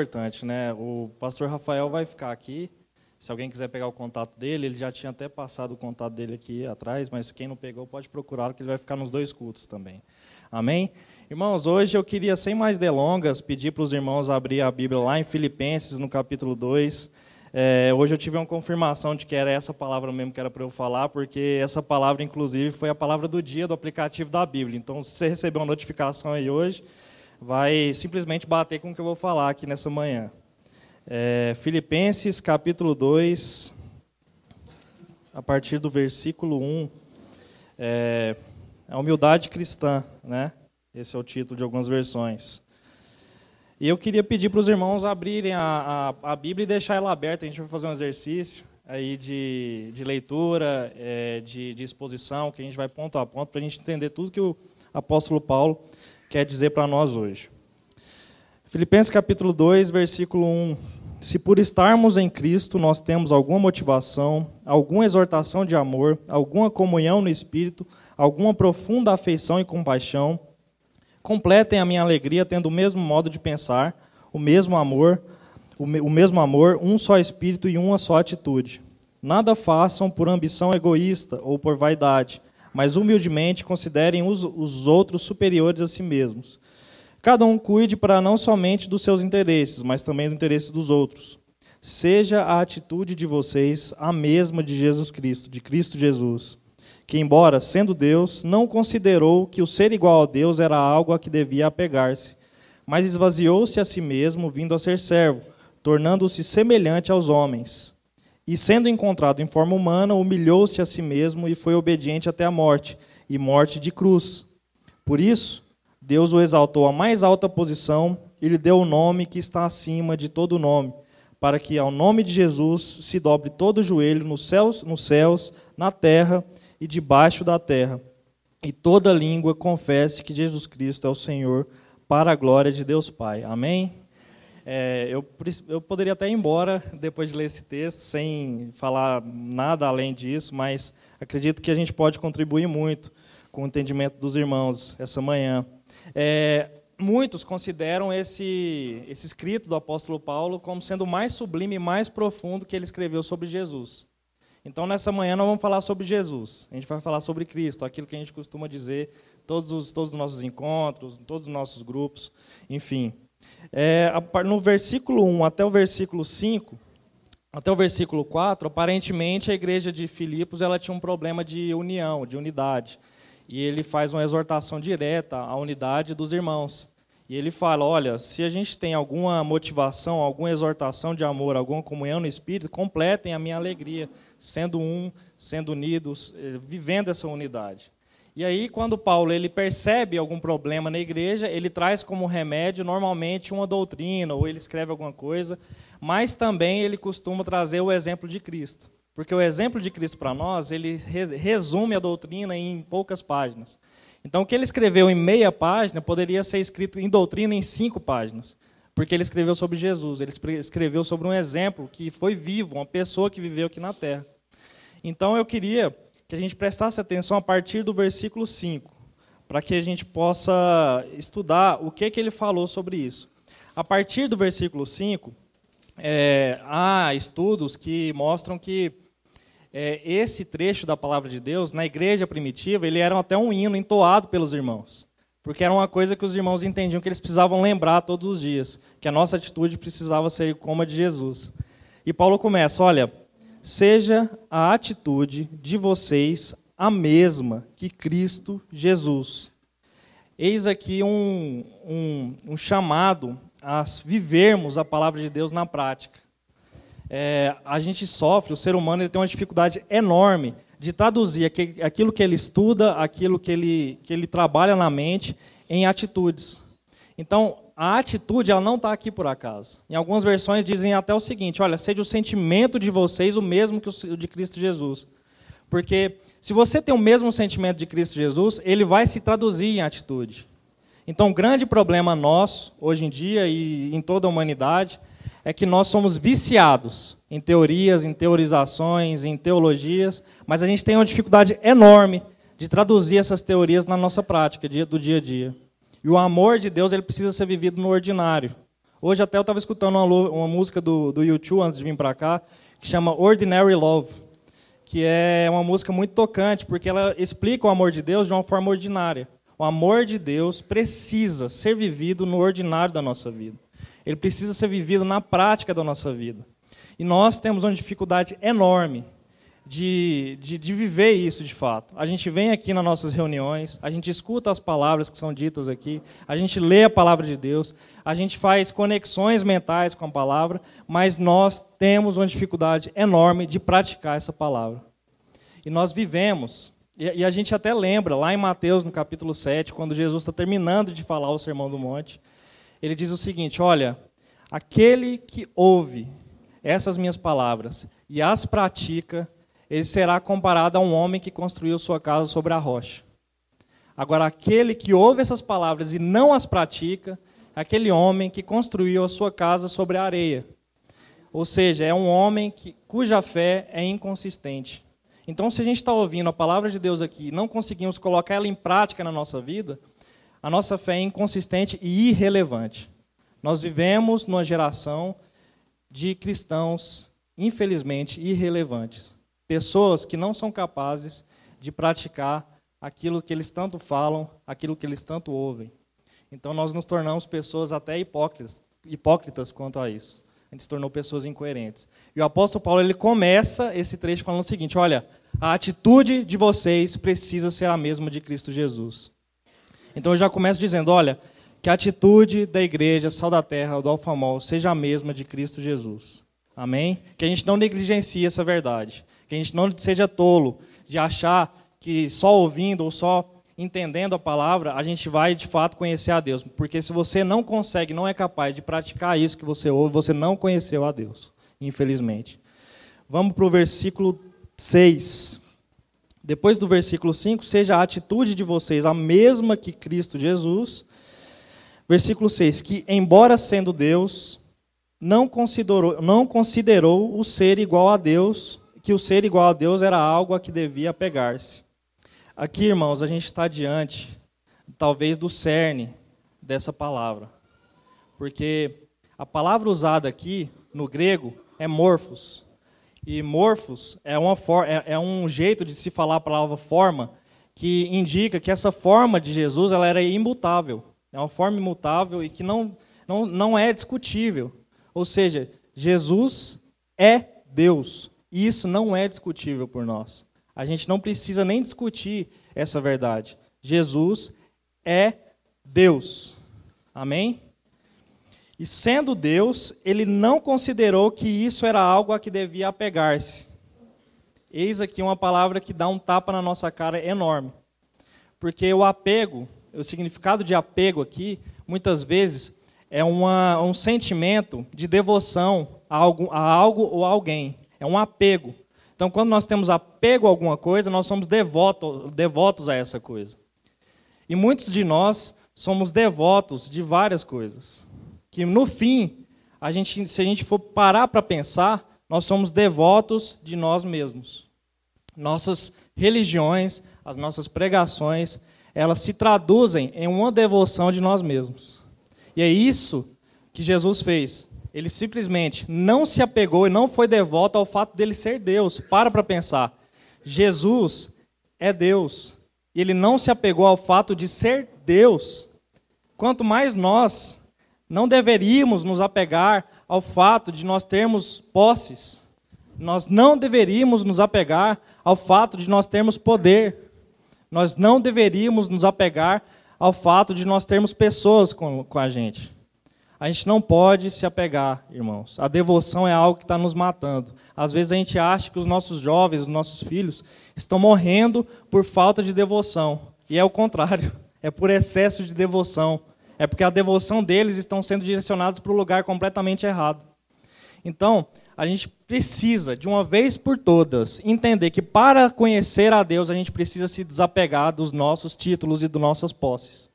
importante, né? O pastor Rafael vai ficar aqui. Se alguém quiser pegar o contato dele, ele já tinha até passado o contato dele aqui atrás, mas quem não pegou pode procurá-lo, que ele vai ficar nos dois cultos também. Amém? Irmãos, hoje eu queria, sem mais delongas, pedir para os irmãos abrir a Bíblia lá em Filipenses, no capítulo 2. É, hoje eu tive uma confirmação de que era essa palavra mesmo que era para eu falar, porque essa palavra, inclusive, foi a palavra do dia do aplicativo da Bíblia. Então, se você recebeu uma notificação aí hoje, vai simplesmente bater com o que eu vou falar aqui nessa manhã. É, Filipenses capítulo 2, a partir do versículo 1. É, a humildade cristã, né? Esse é o título de algumas versões. E eu queria pedir para os irmãos abrirem a, a, a, Bíblia e deixar ela aberta. A gente vai fazer um exercício aí de, de leitura, é, de, de exposição, que a gente vai ponto a ponto para a gente entender tudo que o apóstolo Paulo quer dizer para nós hoje. Filipenses capítulo 2, versículo 1. Se por estarmos em Cristo nós temos alguma motivação, alguma exortação de amor, alguma comunhão no Espírito, alguma profunda afeição e compaixão, completem a minha alegria tendo o mesmo modo de pensar, o mesmo amor, o mesmo amor, um só Espírito e uma só atitude. Nada façam por ambição egoísta ou por vaidade, mas humildemente considerem os, os outros superiores a si mesmos. Cada um cuide para não somente dos seus interesses, mas também do interesse dos outros. Seja a atitude de vocês a mesma de Jesus Cristo, de Cristo Jesus, que, embora sendo Deus, não considerou que o ser igual a Deus era algo a que devia apegar-se, mas esvaziou-se a si mesmo, vindo a ser servo, tornando-se semelhante aos homens. E, sendo encontrado em forma humana, humilhou-se a si mesmo e foi obediente até a morte e morte de cruz. Por isso, Deus o exaltou à mais alta posição e lhe deu o nome que está acima de todo nome, para que ao nome de Jesus se dobre todo joelho nos céus, nos céus, na terra e debaixo da terra, e toda língua confesse que Jesus Cristo é o Senhor, para a glória de Deus Pai. Amém? É, eu, eu poderia até ir embora depois de ler esse texto, sem falar nada além disso, mas acredito que a gente pode contribuir muito com o entendimento dos irmãos essa manhã. É, muitos consideram esse, esse escrito do apóstolo Paulo como sendo o mais sublime e mais profundo que ele escreveu sobre Jesus. Então, nessa manhã, nós vamos falar sobre Jesus. A gente vai falar sobre Cristo, aquilo que a gente costuma dizer todos os, todos os nossos encontros, todos os nossos grupos, enfim. É, no versículo 1 até o versículo 5, até o versículo 4, aparentemente a igreja de Filipos ela tinha um problema de união, de unidade e ele faz uma exortação direta à unidade dos irmãos. E ele fala: olha, se a gente tem alguma motivação, alguma exortação de amor, alguma comunhão no Espírito, completem a minha alegria, sendo um, sendo unidos, eh, vivendo essa unidade. E aí, quando Paulo ele percebe algum problema na igreja, ele traz como remédio normalmente uma doutrina, ou ele escreve alguma coisa, mas também ele costuma trazer o exemplo de Cristo. Porque o exemplo de Cristo para nós, ele resume a doutrina em poucas páginas. Então, o que ele escreveu em meia página poderia ser escrito em doutrina em cinco páginas. Porque ele escreveu sobre Jesus, ele escreveu sobre um exemplo que foi vivo, uma pessoa que viveu aqui na terra. Então, eu queria que a gente prestasse atenção a partir do versículo 5, para que a gente possa estudar o que, que ele falou sobre isso. A partir do versículo 5, é, há estudos que mostram que é, esse trecho da palavra de Deus, na igreja primitiva, ele era até um hino entoado pelos irmãos. Porque era uma coisa que os irmãos entendiam que eles precisavam lembrar todos os dias, que a nossa atitude precisava ser como a de Jesus. E Paulo começa: olha, seja a atitude de vocês a mesma que Cristo Jesus. Eis aqui um, um, um chamado a vivermos a palavra de Deus na prática é, a gente sofre, o ser humano ele tem uma dificuldade enorme de traduzir aquilo que ele estuda, aquilo que ele, que ele trabalha na mente, em atitudes. Então, a atitude ela não está aqui por acaso. Em algumas versões dizem até o seguinte: olha, seja o sentimento de vocês o mesmo que o de Cristo Jesus. Porque se você tem o mesmo sentimento de Cristo Jesus, ele vai se traduzir em atitude. Então, o grande problema nosso, hoje em dia e em toda a humanidade, é que nós somos viciados em teorias, em teorizações, em teologias, mas a gente tem uma dificuldade enorme de traduzir essas teorias na nossa prática do dia a dia. E o amor de Deus ele precisa ser vivido no ordinário. Hoje até eu estava escutando uma, uma, música do, do YouTube antes de vir para cá, que chama Ordinary Love, que é uma música muito tocante, porque ela explica o amor de Deus de uma forma ordinária. O amor de Deus precisa ser vivido no ordinário da nossa vida. Ele precisa ser vivido na prática da nossa vida. E nós temos uma dificuldade enorme de, de, de, viver isso de fato. A gente vem aqui nas nossas reuniões, a gente escuta as palavras que são ditas aqui, a gente lê a palavra de Deus, a gente faz conexões mentais com a palavra, mas nós temos uma dificuldade enorme de praticar essa palavra. E nós vivemos, e, e a gente até lembra, lá em Mateus, no capítulo 7, quando Jesus está terminando de falar o Sermão do Monte, ele diz o seguinte: Olha, aquele que ouve essas minhas palavras e as pratica, ele será comparado a um homem que construiu sua casa sobre a rocha. Agora, aquele que ouve essas palavras e não as pratica, é aquele homem que construiu a sua casa sobre a areia. Ou seja, é um homem que, cuja fé é inconsistente. Então, se a gente está ouvindo a palavra de Deus aqui e não conseguimos colocar ela em prática na nossa vida, a nossa fé é inconsistente e irrelevante. Nós vivemos numa geração de cristãos, infelizmente, irrelevantes. Pessoas que não são capazes de praticar aquilo que eles tanto falam, aquilo que eles tanto ouvem. Então nós nos tornamos pessoas até hipócritas, hipócritas quanto a isso. A gente se tornou pessoas incoerentes. E o apóstolo Paulo ele começa esse trecho falando o seguinte: olha, a atitude de vocês precisa ser a mesma de Cristo Jesus. Então eu já começo dizendo: olha, que a atitude da igreja, Sal da Terra, do Alfamol, seja a mesma de Cristo Jesus. Amém? Que a gente não negligencie essa verdade. Que a gente não seja tolo de achar que só ouvindo ou só entendendo a palavra, a gente vai de fato conhecer a Deus. Porque se você não consegue, não é capaz de praticar isso que você ouve, você não conheceu a Deus, infelizmente. Vamos para o versículo 6. Depois do versículo 5, seja a atitude de vocês a mesma que Cristo Jesus. Versículo 6, que embora sendo Deus, não considerou, não considerou o ser igual a Deus que o ser igual a Deus era algo a que devia pegar-se. Aqui, irmãos, a gente está diante, talvez, do cerne dessa palavra. Porque a palavra usada aqui, no grego, é morfos. E morfos é, uma for, é, é um jeito de se falar a palavra forma, que indica que essa forma de Jesus ela era imutável. É uma forma imutável e que não, não, não é discutível. Ou seja, Jesus é Deus. E isso não é discutível por nós. A gente não precisa nem discutir essa verdade. Jesus é Deus. Amém? E sendo Deus, ele não considerou que isso era algo a que devia apegar-se. Eis aqui uma palavra que dá um tapa na nossa cara enorme. Porque o apego, o significado de apego aqui, muitas vezes, é uma, um sentimento de devoção a, algo, a algo ou a alguém. É um apego. Então, quando nós temos apego a alguma coisa, nós somos devoto, devotos a essa coisa. E muitos de nós somos devotos de várias coisas. Que no fim, a gente, se a gente for parar para pensar, nós somos devotos de nós mesmos. Nossas religiões, as nossas pregações, elas se traduzem em uma devoção de nós mesmos. E é isso que Jesus fez. Ele simplesmente não se apegou e não foi devoto ao fato dele ser Deus. Para para pensar. Jesus é Deus. E ele não se apegou ao fato de ser Deus. Quanto mais nós não deveríamos nos apegar ao fato de nós termos posses. Nós não deveríamos nos apegar ao fato de nós termos poder. Nós não deveríamos nos apegar ao fato de nós termos pessoas com, com a gente. A gente não pode se apegar, irmãos. A devoção é algo que está nos matando. Às vezes a gente acha que os nossos jovens, os nossos filhos, estão morrendo por falta de devoção. E é o contrário. É por excesso de devoção. É porque a devoção deles estão sendo direcionados para o lugar completamente errado. Então, a gente precisa, de uma vez por todas, entender que para conhecer a Deus, a gente precisa se desapegar dos nossos títulos e das nossas posses.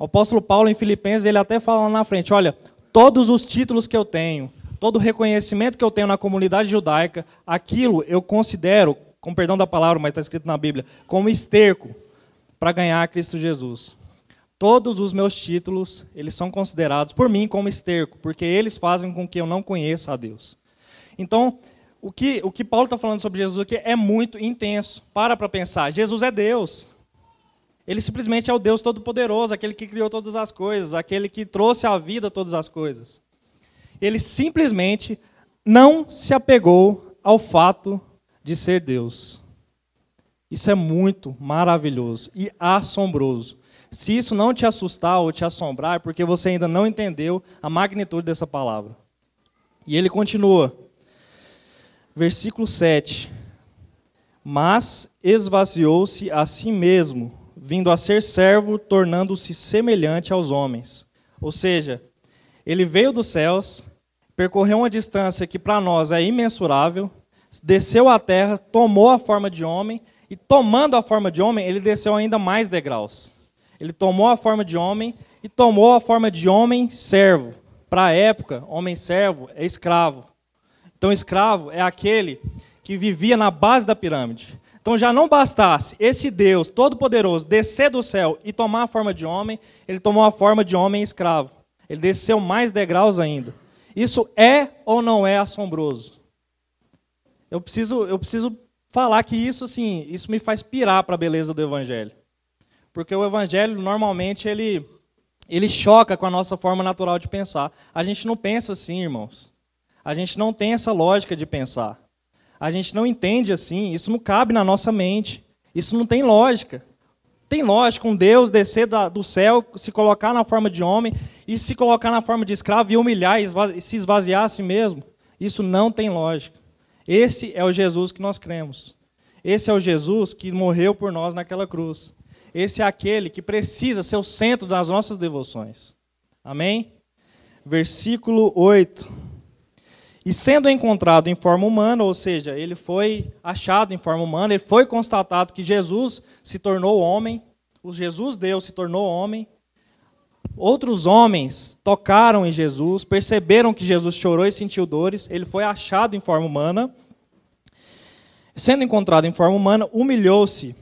O apóstolo Paulo, em Filipenses, ele até fala lá na frente: olha, todos os títulos que eu tenho, todo o reconhecimento que eu tenho na comunidade judaica, aquilo eu considero, com perdão da palavra, mas está escrito na Bíblia, como esterco para ganhar Cristo Jesus. Todos os meus títulos, eles são considerados por mim como esterco, porque eles fazem com que eu não conheça a Deus. Então, o que, o que Paulo está falando sobre Jesus aqui é muito intenso. Para para pensar. Jesus é Deus. Ele simplesmente é o Deus Todo-Poderoso, aquele que criou todas as coisas, aquele que trouxe à vida todas as coisas. Ele simplesmente não se apegou ao fato de ser Deus. Isso é muito maravilhoso e assombroso. Se isso não te assustar ou te assombrar, é porque você ainda não entendeu a magnitude dessa palavra. E ele continua. Versículo 7. Mas esvaziou-se a si mesmo, vindo a ser servo, tornando-se semelhante aos homens. Ou seja, ele veio dos céus, percorreu uma distância que para nós é imensurável, desceu à terra, tomou a forma de homem, e tomando a forma de homem, ele desceu ainda mais degraus. Ele tomou a forma de homem e tomou a forma de homem servo. Para a época, homem servo é escravo. Então, escravo é aquele que vivia na base da pirâmide. Então, já não bastasse esse Deus todo-poderoso descer do céu e tomar a forma de homem, ele tomou a forma de homem escravo. Ele desceu mais degraus ainda. Isso é ou não é assombroso? Eu preciso, eu preciso falar que isso, assim, isso me faz pirar para a beleza do Evangelho. Porque o evangelho normalmente ele ele choca com a nossa forma natural de pensar. A gente não pensa assim, irmãos. A gente não tem essa lógica de pensar. A gente não entende assim, isso não cabe na nossa mente. Isso não tem lógica. Tem lógica um Deus descer do céu, se colocar na forma de homem e se colocar na forma de escravo e humilhar e se esvaziar a si mesmo. Isso não tem lógica. Esse é o Jesus que nós cremos. Esse é o Jesus que morreu por nós naquela cruz. Esse é aquele que precisa ser o centro das nossas devoções. Amém? Versículo 8. E sendo encontrado em forma humana, ou seja, ele foi achado em forma humana, ele foi constatado que Jesus se tornou homem, o Jesus Deus se tornou homem. Outros homens tocaram em Jesus, perceberam que Jesus chorou e sentiu dores, ele foi achado em forma humana. Sendo encontrado em forma humana, humilhou-se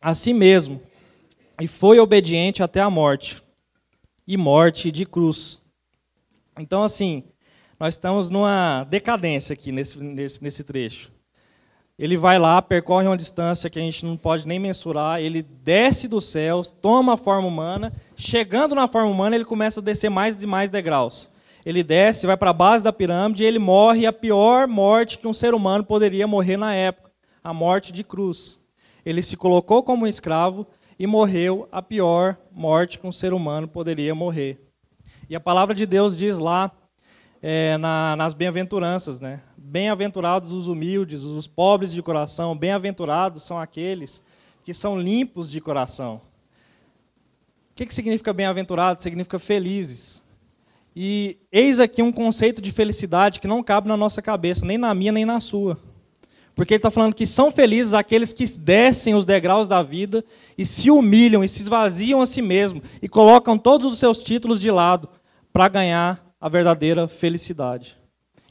a si mesmo, e foi obediente até a morte e morte de cruz. Então, assim, nós estamos numa decadência aqui nesse, nesse, nesse trecho. Ele vai lá, percorre uma distância que a gente não pode nem mensurar, ele desce dos céus, toma a forma humana, chegando na forma humana, ele começa a descer mais e mais degraus. Ele desce, vai para a base da pirâmide e ele morre a pior morte que um ser humano poderia morrer na época a morte de cruz. Ele se colocou como um escravo, e morreu a pior morte que um ser humano poderia morrer. E a palavra de Deus diz lá, é, na, nas bem-aventuranças, né? Bem-aventurados os humildes, os pobres de coração, bem-aventurados são aqueles que são limpos de coração. O que, que significa bem-aventurado? Significa felizes. E eis aqui um conceito de felicidade que não cabe na nossa cabeça, nem na minha, nem na sua. Porque ele está falando que são felizes aqueles que descem os degraus da vida e se humilham e se esvaziam a si mesmo e colocam todos os seus títulos de lado para ganhar a verdadeira felicidade.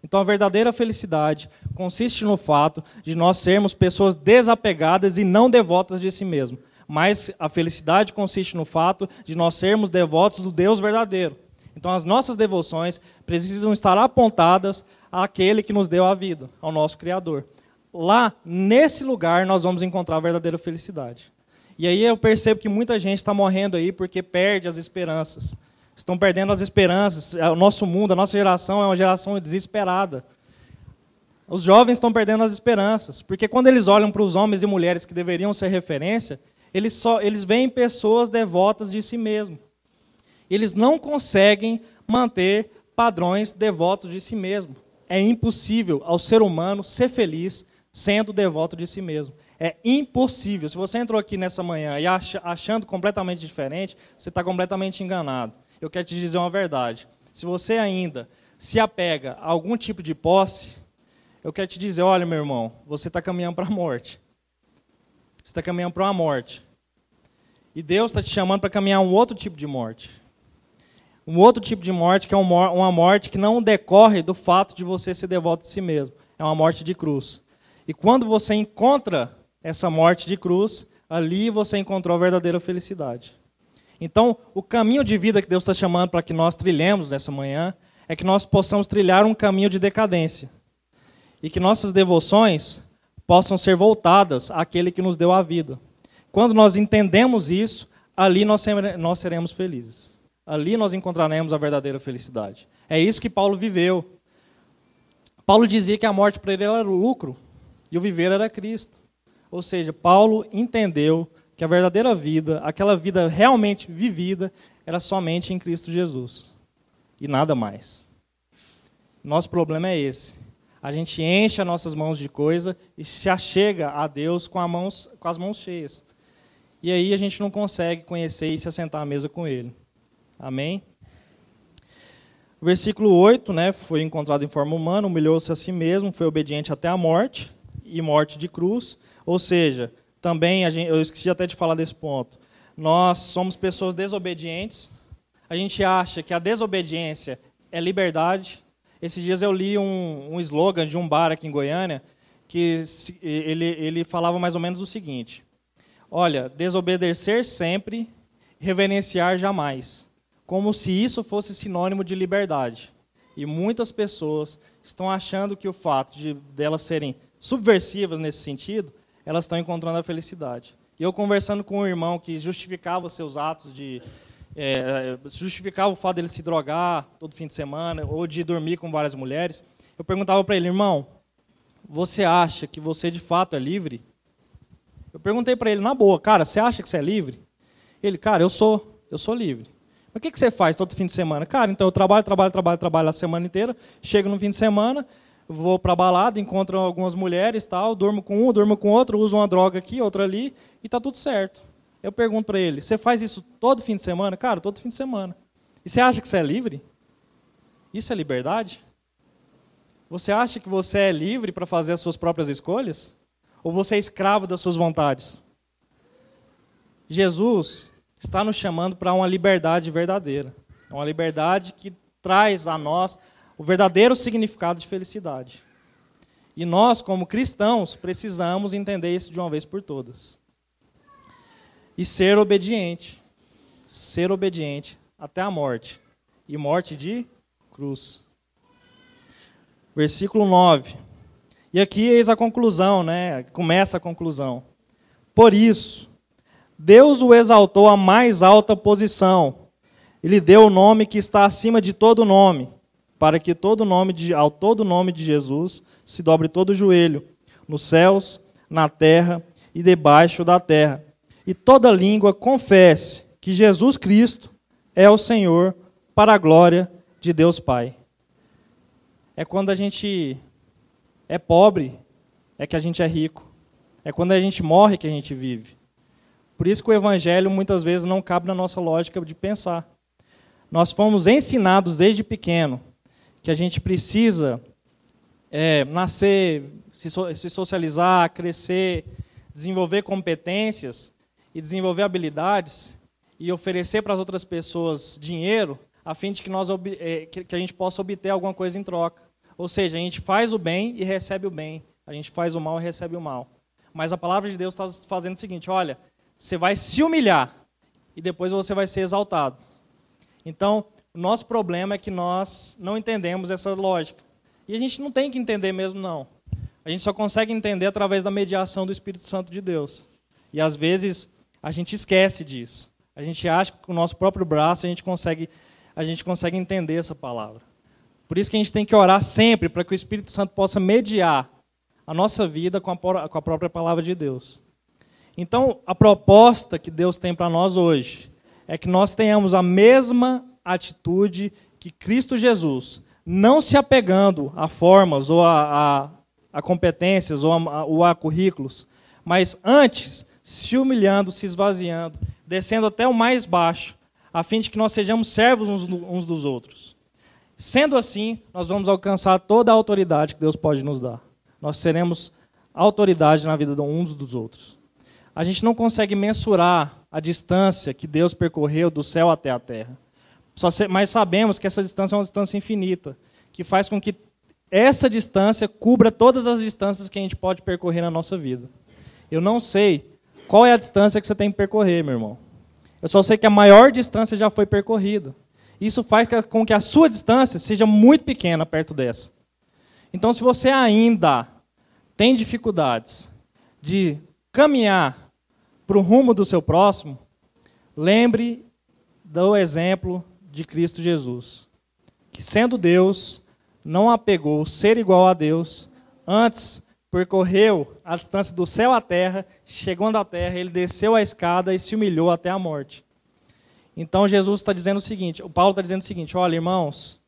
Então, a verdadeira felicidade consiste no fato de nós sermos pessoas desapegadas e não devotas de si mesmo. Mas a felicidade consiste no fato de nós sermos devotos do Deus verdadeiro. Então, as nossas devoções precisam estar apontadas àquele que nos deu a vida, ao nosso Criador lá, nesse lugar, nós vamos encontrar a verdadeira felicidade. E aí eu percebo que muita gente está morrendo aí porque perde as esperanças. Estão perdendo as esperanças. É, o nosso mundo, a nossa geração é uma geração desesperada. Os jovens estão perdendo as esperanças, porque quando eles olham para os homens e mulheres que deveriam ser referência, eles só eles veem pessoas devotas de si mesmo. Eles não conseguem manter padrões devotos de si mesmo. É impossível ao ser humano ser feliz sendo devoto de si mesmo. É impossível. Se você entrou aqui nessa manhã e acha, achando completamente diferente, você está completamente enganado. Eu quero te dizer uma verdade. Se você ainda se apega a algum tipo de posse, eu quero te dizer, olha, meu irmão, você está caminhando para a morte. Você está caminhando para uma morte. E Deus está te chamando para caminhar um outro tipo de morte. Um outro tipo de morte que é uma morte que não decorre do fato de você ser devoto de si mesmo. É uma morte de cruz. E quando você encontra essa morte de cruz, ali você encontrou a verdadeira felicidade. Então, o caminho de vida que Deus está chamando para que nós trilhemos nessa manhã é que nós possamos trilhar um caminho de decadência. E que nossas devoções possam ser voltadas àquele que nos deu a vida. Quando nós entendemos isso, ali nós seremos felizes. Ali nós encontraremos a verdadeira felicidade. É isso que Paulo viveu. Paulo dizia que a morte para ele era lucro e o viver era Cristo. Ou seja, Paulo entendeu que a verdadeira vida, aquela vida realmente vivida, era somente em Cristo Jesus. E nada mais. Nosso problema é esse. A gente enche as nossas mãos de coisa e se achega a Deus com, mãos, com as mãos cheias. E aí a gente não consegue conhecer e se assentar à mesa com Ele. Amém? Versículo 8, né, foi encontrado em forma humana, humilhou-se a si mesmo, foi obediente até a morte, e morte de cruz. Ou seja, também, gente, eu esqueci até de falar desse ponto, nós somos pessoas desobedientes, a gente acha que a desobediência é liberdade. Esses dias eu li um, um slogan de um bar aqui em Goiânia, que ele, ele falava mais ou menos o seguinte: Olha, desobedecer sempre, reverenciar jamais. Como se isso fosse sinônimo de liberdade. E muitas pessoas estão achando que o fato de delas serem subversivas nesse sentido, elas estão encontrando a felicidade. E eu conversando com um irmão que justificava seus atos de é, justificava o fato dele se drogar todo fim de semana ou de dormir com várias mulheres, eu perguntava para ele, irmão, você acha que você de fato é livre? Eu perguntei para ele na boa, cara, você acha que você é livre? Ele, cara, eu sou, eu sou livre. Mas o que, que você faz todo fim de semana? Cara, então eu trabalho, trabalho, trabalho, trabalho a semana inteira, chego no fim de semana, vou para balada, encontro algumas mulheres, tal, durmo com um, durmo com outro, uso uma droga aqui, outra ali, e está tudo certo. Eu pergunto para ele, você faz isso todo fim de semana? Cara, todo fim de semana. E você acha que você é livre? Isso é liberdade? Você acha que você é livre para fazer as suas próprias escolhas? Ou você é escravo das suas vontades? Jesus está nos chamando para uma liberdade verdadeira. Uma liberdade que traz a nós o verdadeiro significado de felicidade. E nós, como cristãos, precisamos entender isso de uma vez por todas. E ser obediente. Ser obediente até a morte. E morte de cruz. Versículo 9. E aqui eis a conclusão, né? Começa a conclusão. Por isso, Deus o exaltou à mais alta posição. Ele deu o nome que está acima de todo nome, para que todo nome de, ao todo nome de Jesus se dobre todo o joelho, nos céus, na terra e debaixo da terra. E toda língua confesse que Jesus Cristo é o Senhor, para a glória de Deus Pai. É quando a gente é pobre, é que a gente é rico. É quando a gente morre que a gente vive. Por isso que o evangelho muitas vezes não cabe na nossa lógica de pensar. Nós fomos ensinados desde pequeno que a gente precisa é, nascer, se, so, se socializar, crescer, desenvolver competências e desenvolver habilidades e oferecer para as outras pessoas dinheiro a fim de que, nós, é, que a gente possa obter alguma coisa em troca. Ou seja, a gente faz o bem e recebe o bem. A gente faz o mal e recebe o mal. Mas a palavra de Deus está fazendo o seguinte: olha, você vai se humilhar e depois você vai ser exaltado. Então, o nosso problema é que nós não entendemos essa lógica. E a gente não tem que entender mesmo, não. A gente só consegue entender através da mediação do Espírito Santo de Deus. E às vezes a gente esquece disso. A gente acha que com o nosso próprio braço a gente consegue, a gente consegue entender essa palavra. Por isso que a gente tem que orar sempre para que o Espírito Santo possa mediar a nossa vida com a, com a própria palavra de Deus. Então, a proposta que Deus tem para nós hoje é que nós tenhamos a mesma atitude que Cristo Jesus, não se apegando a formas ou a, a, a competências ou a, ou a currículos, mas antes se humilhando, se esvaziando, descendo até o mais baixo, a fim de que nós sejamos servos uns, dos outros. Sendo assim, nós vamos alcançar toda a autoridade que Deus pode nos dar. Nós seremos autoridade na vida de uns dos outros. A gente não consegue mensurar a distância que Deus percorreu do céu até a terra. Mas sabemos que essa distância é uma distância infinita, que faz com que essa distância cubra todas as distâncias que a gente pode percorrer na nossa vida. Eu não sei qual é a distância que você tem que percorrer, meu irmão. Eu só sei que a maior distância já foi percorrida. Isso faz com que a sua distância seja muito pequena perto dessa. Então, se você ainda tem dificuldades de caminhar para o rumo do seu próximo, lembre do exemplo de Cristo Jesus, que sendo Deus, não apegou ser igual a Deus, antes percorreu a distância do céu à terra, chegando à terra, ele desceu a escada e se humilhou até a morte. Então Jesus está dizendo o seguinte, o Paulo está dizendo o seguinte, olha irmãos,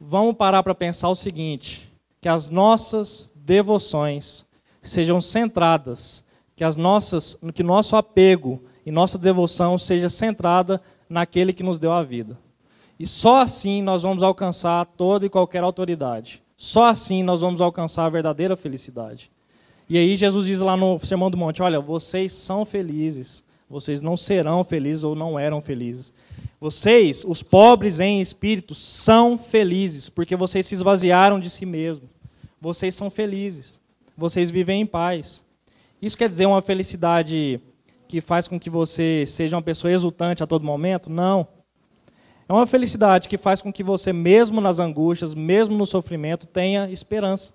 vamos parar para pensar o seguinte, que as nossas devoções sejam centradas, que as nossas, que nosso apego e nossa devoção seja centrada naquele que nos deu a vida. E só assim nós vamos alcançar toda e qualquer autoridade. Só assim nós vamos alcançar a verdadeira felicidade. E aí Jesus diz lá no Sermão do Monte: Olha, vocês são felizes, vocês não serão felizes ou não eram felizes. Vocês, os pobres em espírito, são felizes, porque vocês se esvaziaram de si mesmos. Vocês são felizes, vocês vivem em paz. Isso quer dizer uma felicidade que faz com que você seja uma pessoa exultante a todo momento? Não. É uma felicidade que faz com que você, mesmo nas angústias, mesmo no sofrimento, tenha esperança.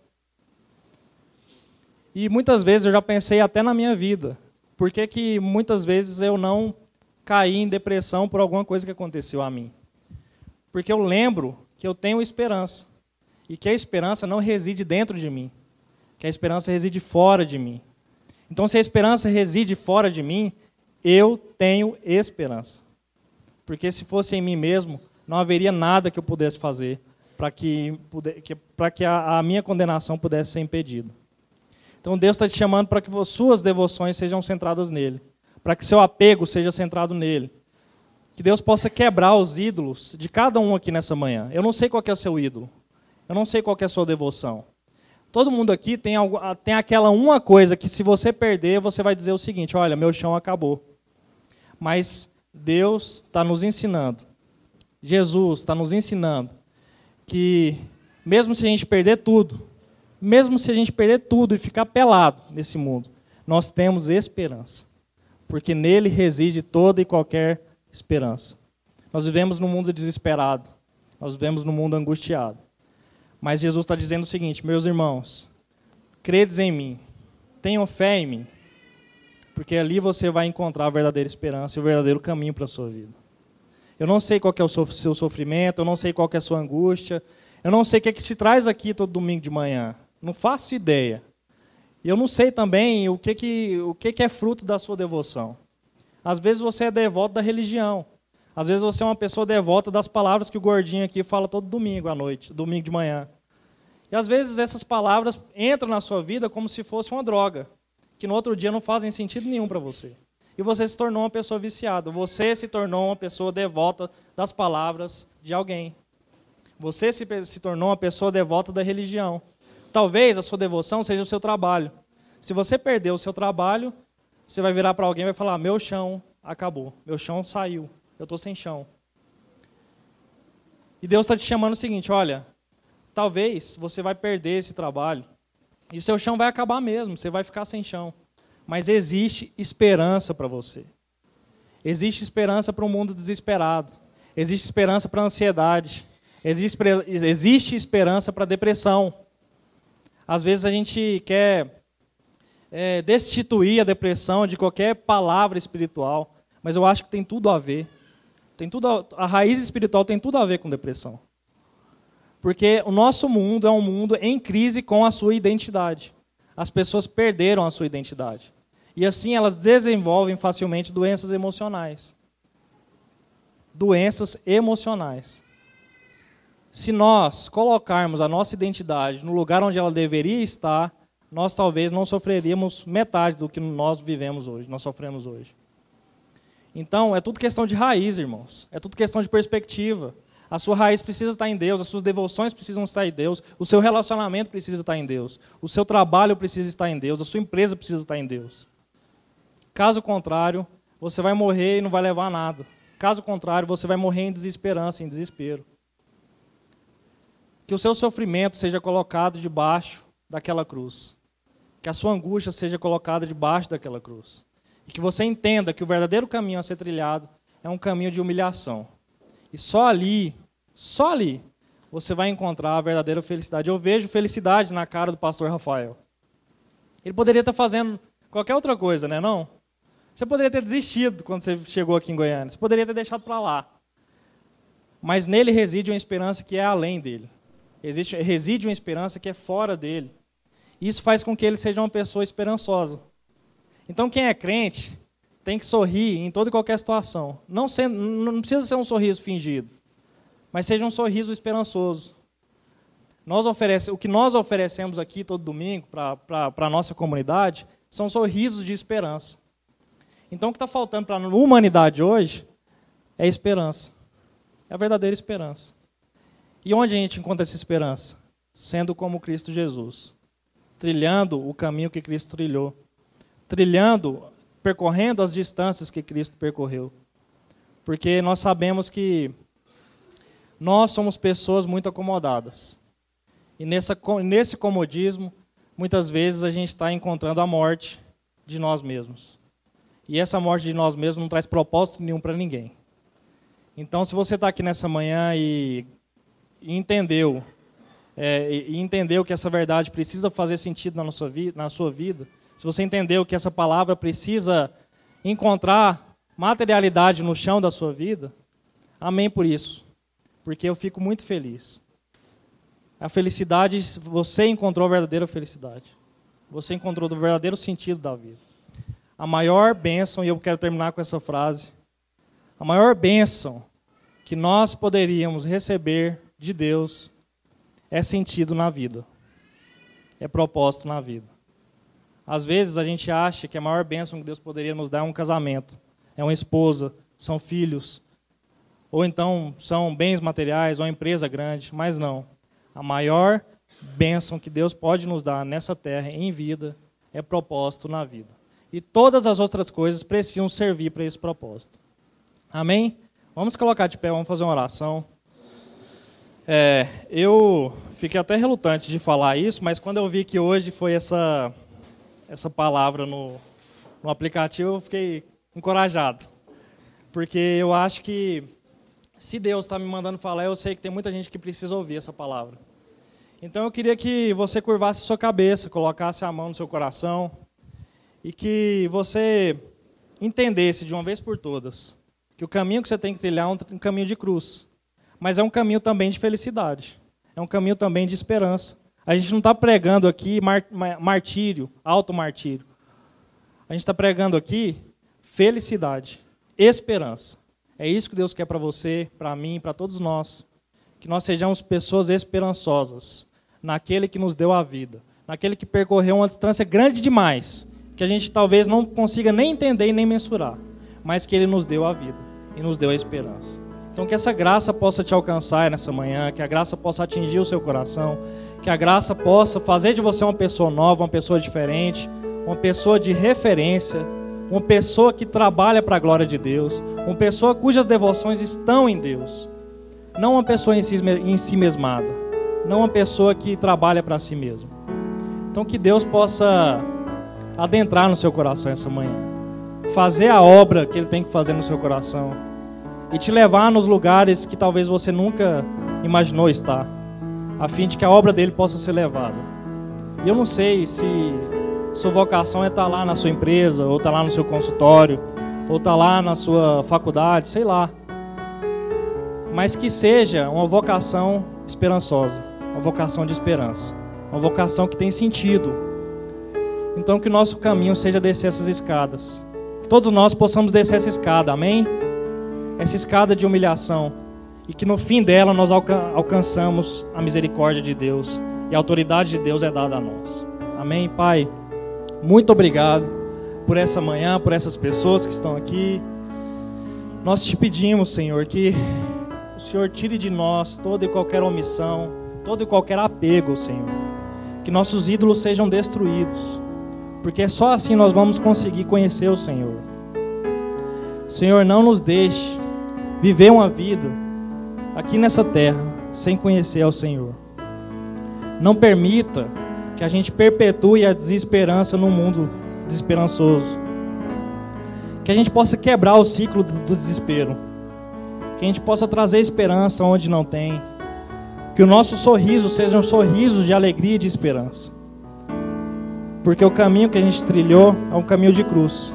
E muitas vezes eu já pensei até na minha vida. Por que, que muitas vezes eu não caí em depressão por alguma coisa que aconteceu a mim? Porque eu lembro que eu tenho esperança. E que a esperança não reside dentro de mim. Que a esperança reside fora de mim. Então, se a esperança reside fora de mim, eu tenho esperança. Porque se fosse em mim mesmo, não haveria nada que eu pudesse fazer para que, para que a, a minha condenação pudesse ser impedida. Então Deus está te chamando para que suas devoções sejam centradas nele, para que seu apego seja centrado nele. Que Deus possa quebrar os ídolos de cada um aqui nessa manhã. Eu não sei qual é o seu ídolo. Eu não sei qual é a sua devoção. Todo mundo aqui tem, algo, tem aquela uma coisa que se você perder, você vai dizer o seguinte: olha, meu chão acabou. Mas Deus está nos ensinando, Jesus está nos ensinando que, mesmo se a gente perder tudo, mesmo se a gente perder tudo e ficar pelado nesse mundo, nós temos esperança, porque nele reside toda e qualquer esperança. Nós vivemos num mundo desesperado, nós vivemos num mundo angustiado. Mas Jesus está dizendo o seguinte, meus irmãos, credes em mim, tenham fé em mim, porque ali você vai encontrar a verdadeira esperança e o verdadeiro caminho para a sua vida. Eu não sei qual é o seu sofrimento, eu não sei qual é a sua angústia, eu não sei o que é que te traz aqui todo domingo de manhã. Não faço ideia. E eu não sei também o que, que, o que, que é fruto da sua devoção. Às vezes você é devoto da religião. Às vezes você é uma pessoa devota das palavras que o gordinho aqui fala todo domingo à noite, domingo de manhã. E às vezes essas palavras entram na sua vida como se fosse uma droga que no outro dia não fazem sentido nenhum para você. E você se tornou uma pessoa viciada. Você se tornou uma pessoa devota das palavras de alguém. Você se, se tornou uma pessoa devota da religião. Talvez a sua devoção seja o seu trabalho. Se você perder o seu trabalho, você vai virar para alguém e vai falar: Meu chão acabou, meu chão saiu, eu estou sem chão. E Deus está te chamando o seguinte: olha, talvez você vai perder esse trabalho, e o seu chão vai acabar mesmo, você vai ficar sem chão. Mas existe esperança para você. Existe esperança para um mundo desesperado. Existe esperança para a ansiedade. Existe, esperança para a depressão. Às vezes a gente quer é, destituir a depressão de qualquer palavra espiritual, mas eu acho que tem tudo a ver. Tem tudo a, a raiz espiritual tem tudo a ver com depressão. Porque o nosso mundo é um mundo em crise com a sua identidade. As pessoas perderam a sua identidade. E assim elas desenvolvem facilmente doenças emocionais. Doenças emocionais. Se nós colocarmos a nossa identidade no lugar onde ela deveria estar, nós talvez não sofreríamos metade do que nós vivemos hoje, nós sofremos hoje. Então, é tudo questão de raiz, irmãos. É tudo questão de perspectiva. A sua raiz precisa estar em Deus, as suas devoções precisam estar em Deus, o seu relacionamento precisa estar em Deus, o seu trabalho precisa estar em Deus, a sua empresa precisa estar em Deus. Caso contrário, você vai morrer e não vai levar nada. Caso contrário, você vai morrer em desesperança, em desespero. Que o seu sofrimento seja colocado debaixo daquela cruz. Que a sua angústia seja colocada debaixo daquela cruz. E que você entenda que o verdadeiro caminho a ser trilhado é um caminho de humilhação. E só ali, só ali, você vai encontrar a verdadeira felicidade. Eu vejo felicidade na cara do pastor Rafael. Ele poderia estar fazendo qualquer outra coisa, né? Não? Você poderia ter desistido quando você chegou aqui em Goiânia. Você poderia ter deixado para lá. Mas nele reside uma esperança que é além dele. Existe, reside uma esperança que é fora dele. Isso faz com que ele seja uma pessoa esperançosa. Então, quem é crente tem que sorrir em toda e qualquer situação. Não, sendo, não precisa ser um sorriso fingido, mas seja um sorriso esperançoso. Nós oferece, o que nós oferecemos aqui todo domingo para a nossa comunidade são sorrisos de esperança. Então, o que está faltando para a humanidade hoje é esperança. É a verdadeira esperança. E onde a gente encontra essa esperança? Sendo como Cristo Jesus. Trilhando o caminho que Cristo trilhou. Trilhando, percorrendo as distâncias que Cristo percorreu. Porque nós sabemos que nós somos pessoas muito acomodadas. E nessa, nesse comodismo, muitas vezes a gente está encontrando a morte de nós mesmos. E essa morte de nós mesmos não traz propósito nenhum para ninguém. Então, se você está aqui nessa manhã e, entendeu, é, e entendeu que essa verdade precisa fazer sentido na, nossa vi, na sua vida, se você entendeu que essa palavra precisa encontrar materialidade no chão da sua vida, amém por isso, porque eu fico muito feliz. A felicidade, você encontrou a verdadeira felicidade. Você encontrou o verdadeiro sentido da vida. A maior bênção, e eu quero terminar com essa frase, a maior bênção que nós poderíamos receber de Deus é sentido na vida, é propósito na vida. Às vezes a gente acha que a maior bênção que Deus poderia nos dar é um casamento, é uma esposa, são filhos, ou então são bens materiais, ou uma empresa grande, mas não. A maior bênção que Deus pode nos dar nessa terra, em vida, é propósito na vida. E todas as outras coisas precisam servir para esse propósito. Amém? Vamos colocar de pé, vamos fazer uma oração. É, eu fiquei até relutante de falar isso, mas quando eu vi que hoje foi essa, essa palavra no, no aplicativo, eu fiquei encorajado. Porque eu acho que se Deus está me mandando falar, eu sei que tem muita gente que precisa ouvir essa palavra. Então eu queria que você curvasse sua cabeça, colocasse a mão no seu coração e que você entendesse de uma vez por todas que o caminho que você tem que trilhar é um caminho de cruz, mas é um caminho também de felicidade, é um caminho também de esperança. A gente não está pregando aqui martírio, alto martírio. A gente está pregando aqui felicidade, esperança. É isso que Deus quer para você, para mim, para todos nós. Que nós sejamos pessoas esperançosas naquele que nos deu a vida, naquele que percorreu uma distância grande demais que a gente talvez não consiga nem entender e nem mensurar, mas que Ele nos deu a vida e nos deu a esperança. Então, que essa graça possa te alcançar nessa manhã, que a graça possa atingir o seu coração, que a graça possa fazer de você uma pessoa nova, uma pessoa diferente, uma pessoa de referência, uma pessoa que trabalha para a glória de Deus, uma pessoa cujas devoções estão em Deus, não uma pessoa em si, em si mesmada, não uma pessoa que trabalha para si mesmo. Então, que Deus possa adentrar no seu coração essa manhã. Fazer a obra que Ele tem que fazer no seu coração. E te levar nos lugares que talvez você nunca imaginou estar. A fim de que a obra dele possa ser levada. E eu não sei se sua vocação é estar lá na sua empresa, ou estar lá no seu consultório, ou estar lá na sua faculdade, sei lá. Mas que seja uma vocação esperançosa, uma vocação de esperança, uma vocação que tem sentido, então que o nosso caminho seja descer essas escadas. Que todos nós possamos descer essa escada, amém? Essa escada de humilhação. E que no fim dela nós alcan alcançamos a misericórdia de Deus. E a autoridade de Deus é dada a nós. Amém, Pai? Muito obrigado por essa manhã, por essas pessoas que estão aqui. Nós te pedimos, Senhor, que o Senhor tire de nós toda e qualquer omissão, todo e qualquer apego, Senhor. Que nossos ídolos sejam destruídos porque só assim nós vamos conseguir conhecer o Senhor. Senhor, não nos deixe viver uma vida aqui nessa terra sem conhecer ao Senhor. Não permita que a gente perpetue a desesperança no mundo desesperançoso. Que a gente possa quebrar o ciclo do desespero. Que a gente possa trazer esperança onde não tem. Que o nosso sorriso seja um sorriso de alegria e de esperança. Porque o caminho que a gente trilhou é um caminho de cruz.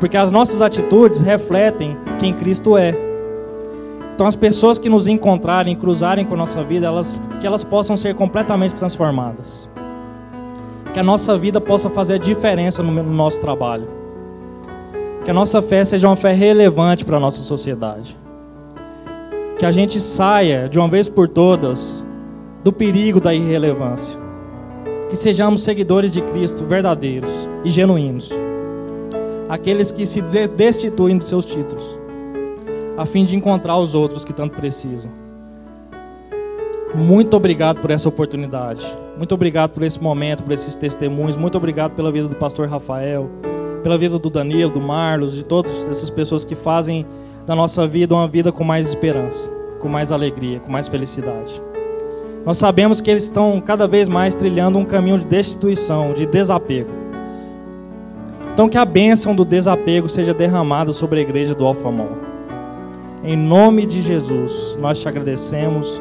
Porque as nossas atitudes refletem quem Cristo é. Então as pessoas que nos encontrarem, cruzarem com a nossa vida, elas, que elas possam ser completamente transformadas. Que a nossa vida possa fazer a diferença no, no nosso trabalho. Que a nossa fé seja uma fé relevante para a nossa sociedade. Que a gente saia de uma vez por todas do perigo da irrelevância. Que sejamos seguidores de Cristo verdadeiros e genuínos. Aqueles que se destituem dos seus títulos, a fim de encontrar os outros que tanto precisam. Muito obrigado por essa oportunidade. Muito obrigado por esse momento, por esses testemunhos. Muito obrigado pela vida do pastor Rafael, pela vida do Danilo, do Marlos, de todas essas pessoas que fazem da nossa vida uma vida com mais esperança, com mais alegria, com mais felicidade. Nós sabemos que eles estão cada vez mais trilhando um caminho de destituição, de desapego. Então que a bênção do desapego seja derramada sobre a igreja do Alfamão. Em nome de Jesus, nós te agradecemos.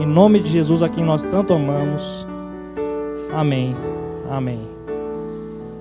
Em nome de Jesus, a quem nós tanto amamos. Amém. Amém.